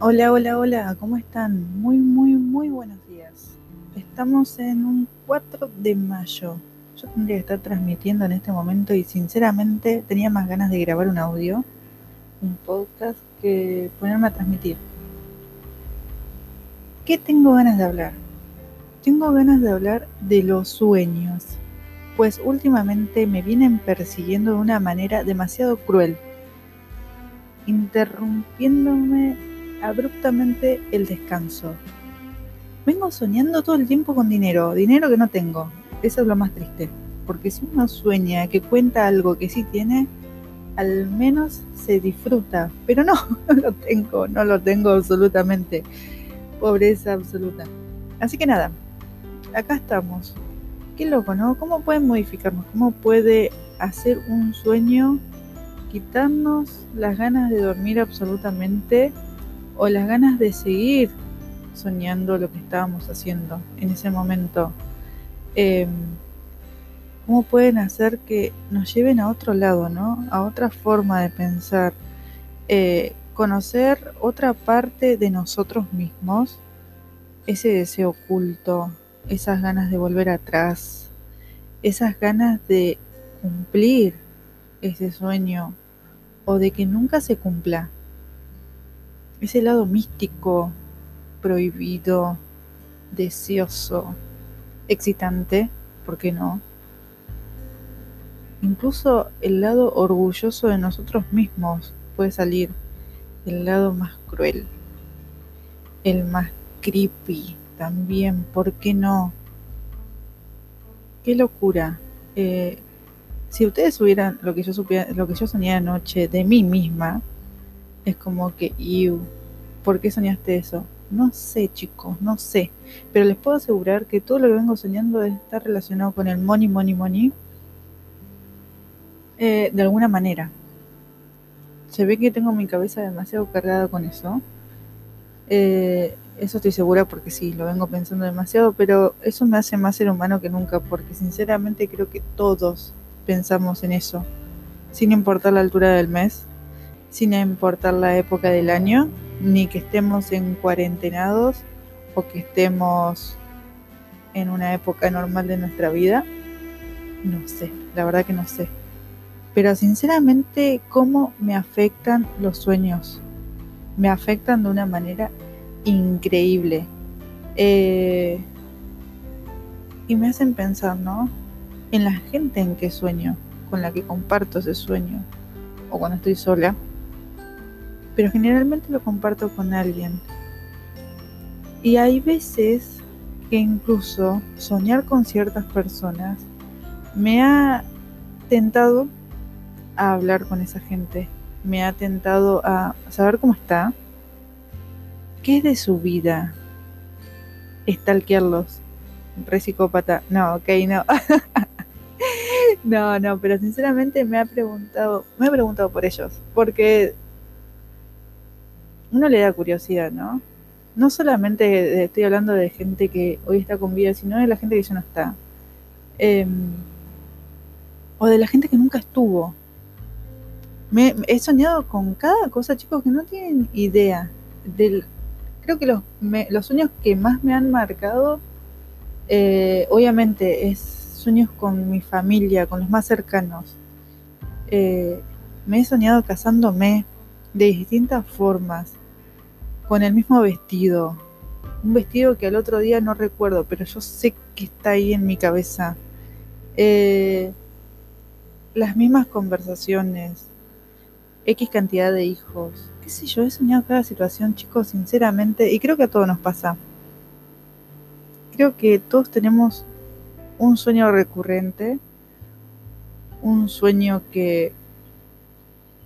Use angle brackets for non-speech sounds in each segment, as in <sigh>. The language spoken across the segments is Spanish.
Hola, hola, hola, ¿cómo están? Muy, muy, muy buenos días. Estamos en un 4 de mayo. Yo tendría que estar transmitiendo en este momento y sinceramente tenía más ganas de grabar un audio, un podcast, que ponerme a transmitir. ¿Qué tengo ganas de hablar? Tengo ganas de hablar de los sueños, pues últimamente me vienen persiguiendo de una manera demasiado cruel, interrumpiéndome abruptamente el descanso. Vengo soñando todo el tiempo con dinero, dinero que no tengo. Eso es lo más triste. Porque si uno sueña que cuenta algo que sí tiene, al menos se disfruta. Pero no, <laughs> no lo tengo, no lo tengo absolutamente. Pobreza absoluta. Así que nada, acá estamos. Qué loco, ¿no? ¿Cómo pueden modificarnos? ¿Cómo puede hacer un sueño quitarnos las ganas de dormir absolutamente o las ganas de seguir soñando lo que estábamos haciendo en ese momento. Em, ¿Cómo pueden hacer que nos lleven a otro lado, ¿no? A otra forma de pensar. Eh, conocer otra parte de nosotros mismos, ese deseo oculto, esas ganas de volver atrás, esas ganas de cumplir ese sueño o de que nunca se cumpla ese lado místico, prohibido, deseoso, excitante, ¿por qué no? Incluso el lado orgulloso de nosotros mismos puede salir, el lado más cruel, el más creepy también, ¿por qué no? Qué locura. Eh, si ustedes supieran lo que yo lo que yo soñé anoche de mí misma, es como que, you, ¿por qué soñaste eso? No sé, chicos, no sé. Pero les puedo asegurar que todo lo que vengo soñando está relacionado con el money, money, money. Eh, de alguna manera. Se ve que tengo mi cabeza demasiado cargada con eso. Eh, eso estoy segura porque sí, lo vengo pensando demasiado, pero eso me hace más ser humano que nunca, porque sinceramente creo que todos pensamos en eso, sin importar la altura del mes, sin importar la época del año, ni que estemos en cuarentenados o que estemos en una época normal de nuestra vida. No sé, la verdad que no sé. Pero sinceramente, ¿cómo me afectan los sueños? Me afectan de una manera increíble. Eh, y me hacen pensar, ¿no? En la gente en que sueño, con la que comparto ese sueño, o cuando estoy sola pero generalmente lo comparto con alguien. Y hay veces que incluso soñar con ciertas personas me ha tentado a hablar con esa gente, me ha tentado a saber cómo está, qué es de su vida, estalquearlos, re psicópata, no, ok, no. <laughs> no, no, pero sinceramente me ha preguntado, me he preguntado por ellos, porque uno le da curiosidad, ¿no? No solamente estoy hablando de gente que hoy está con vida, sino de la gente que ya no está. Em, o de la gente que nunca estuvo. Me, he soñado con cada cosa, chicos, que no tienen idea. Creo que los, los sueños que más me han marcado, eh, obviamente, es sueños con mi familia, con los más cercanos. Eh, me he soñado casándome de distintas formas con el mismo vestido. Un vestido que al otro día no recuerdo, pero yo sé que está ahí en mi cabeza. Eh, las mismas conversaciones, X cantidad de hijos, qué sé yo, he soñado cada situación, chicos, sinceramente, y creo que a todos nos pasa. Creo que todos tenemos un sueño recurrente, un sueño que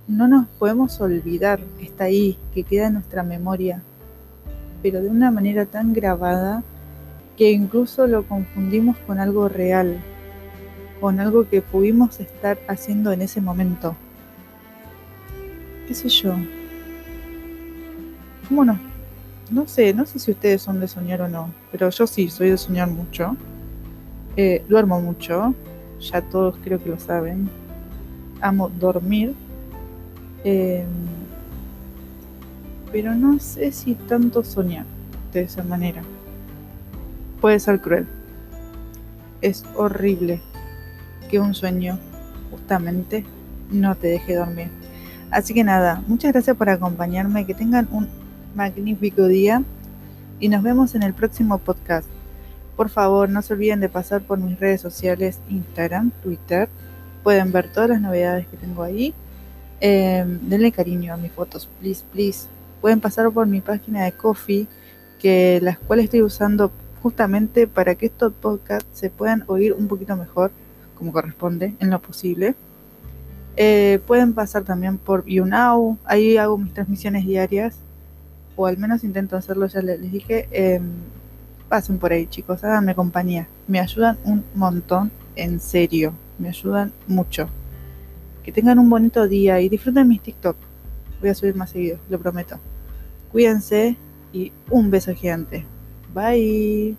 no nos podemos olvidar está ahí, que queda en nuestra memoria, pero de una manera tan grabada que incluso lo confundimos con algo real, con algo que pudimos estar haciendo en ese momento. ¿Qué sé yo? ¿Cómo no? No sé, no sé si ustedes son de soñar o no, pero yo sí, soy de soñar mucho. Eh, duermo mucho, ya todos creo que lo saben. Amo dormir Em, pero no sé si tanto soñar de esa manera. Puede ser cruel. Es horrible que un sueño justamente no te deje dormir. Así que nada, muchas gracias por acompañarme, que tengan un magnífico día y nos vemos en el próximo podcast. Por favor, no se olviden de pasar por mis redes sociales, Instagram, Twitter. Pueden ver todas las novedades que tengo ahí. Em, denle cariño a mis fotos, please, please. Pueden pasar por mi página de Coffee, que las cuales estoy usando justamente para que estos podcasts se puedan oír un poquito mejor, como corresponde, en lo posible. Eh, pueden pasar también por YouNow, ahí hago mis transmisiones diarias, o al menos intento hacerlo, ya les dije. Em, pasen por ahí, chicos, háganme compañía. Me ayudan un montón, en serio, me ayudan mucho. Que tengan un bonito día y disfruten mis TikTok. Voy a subir más seguido, lo prometo. Cuídense y un beso gigante. Bye.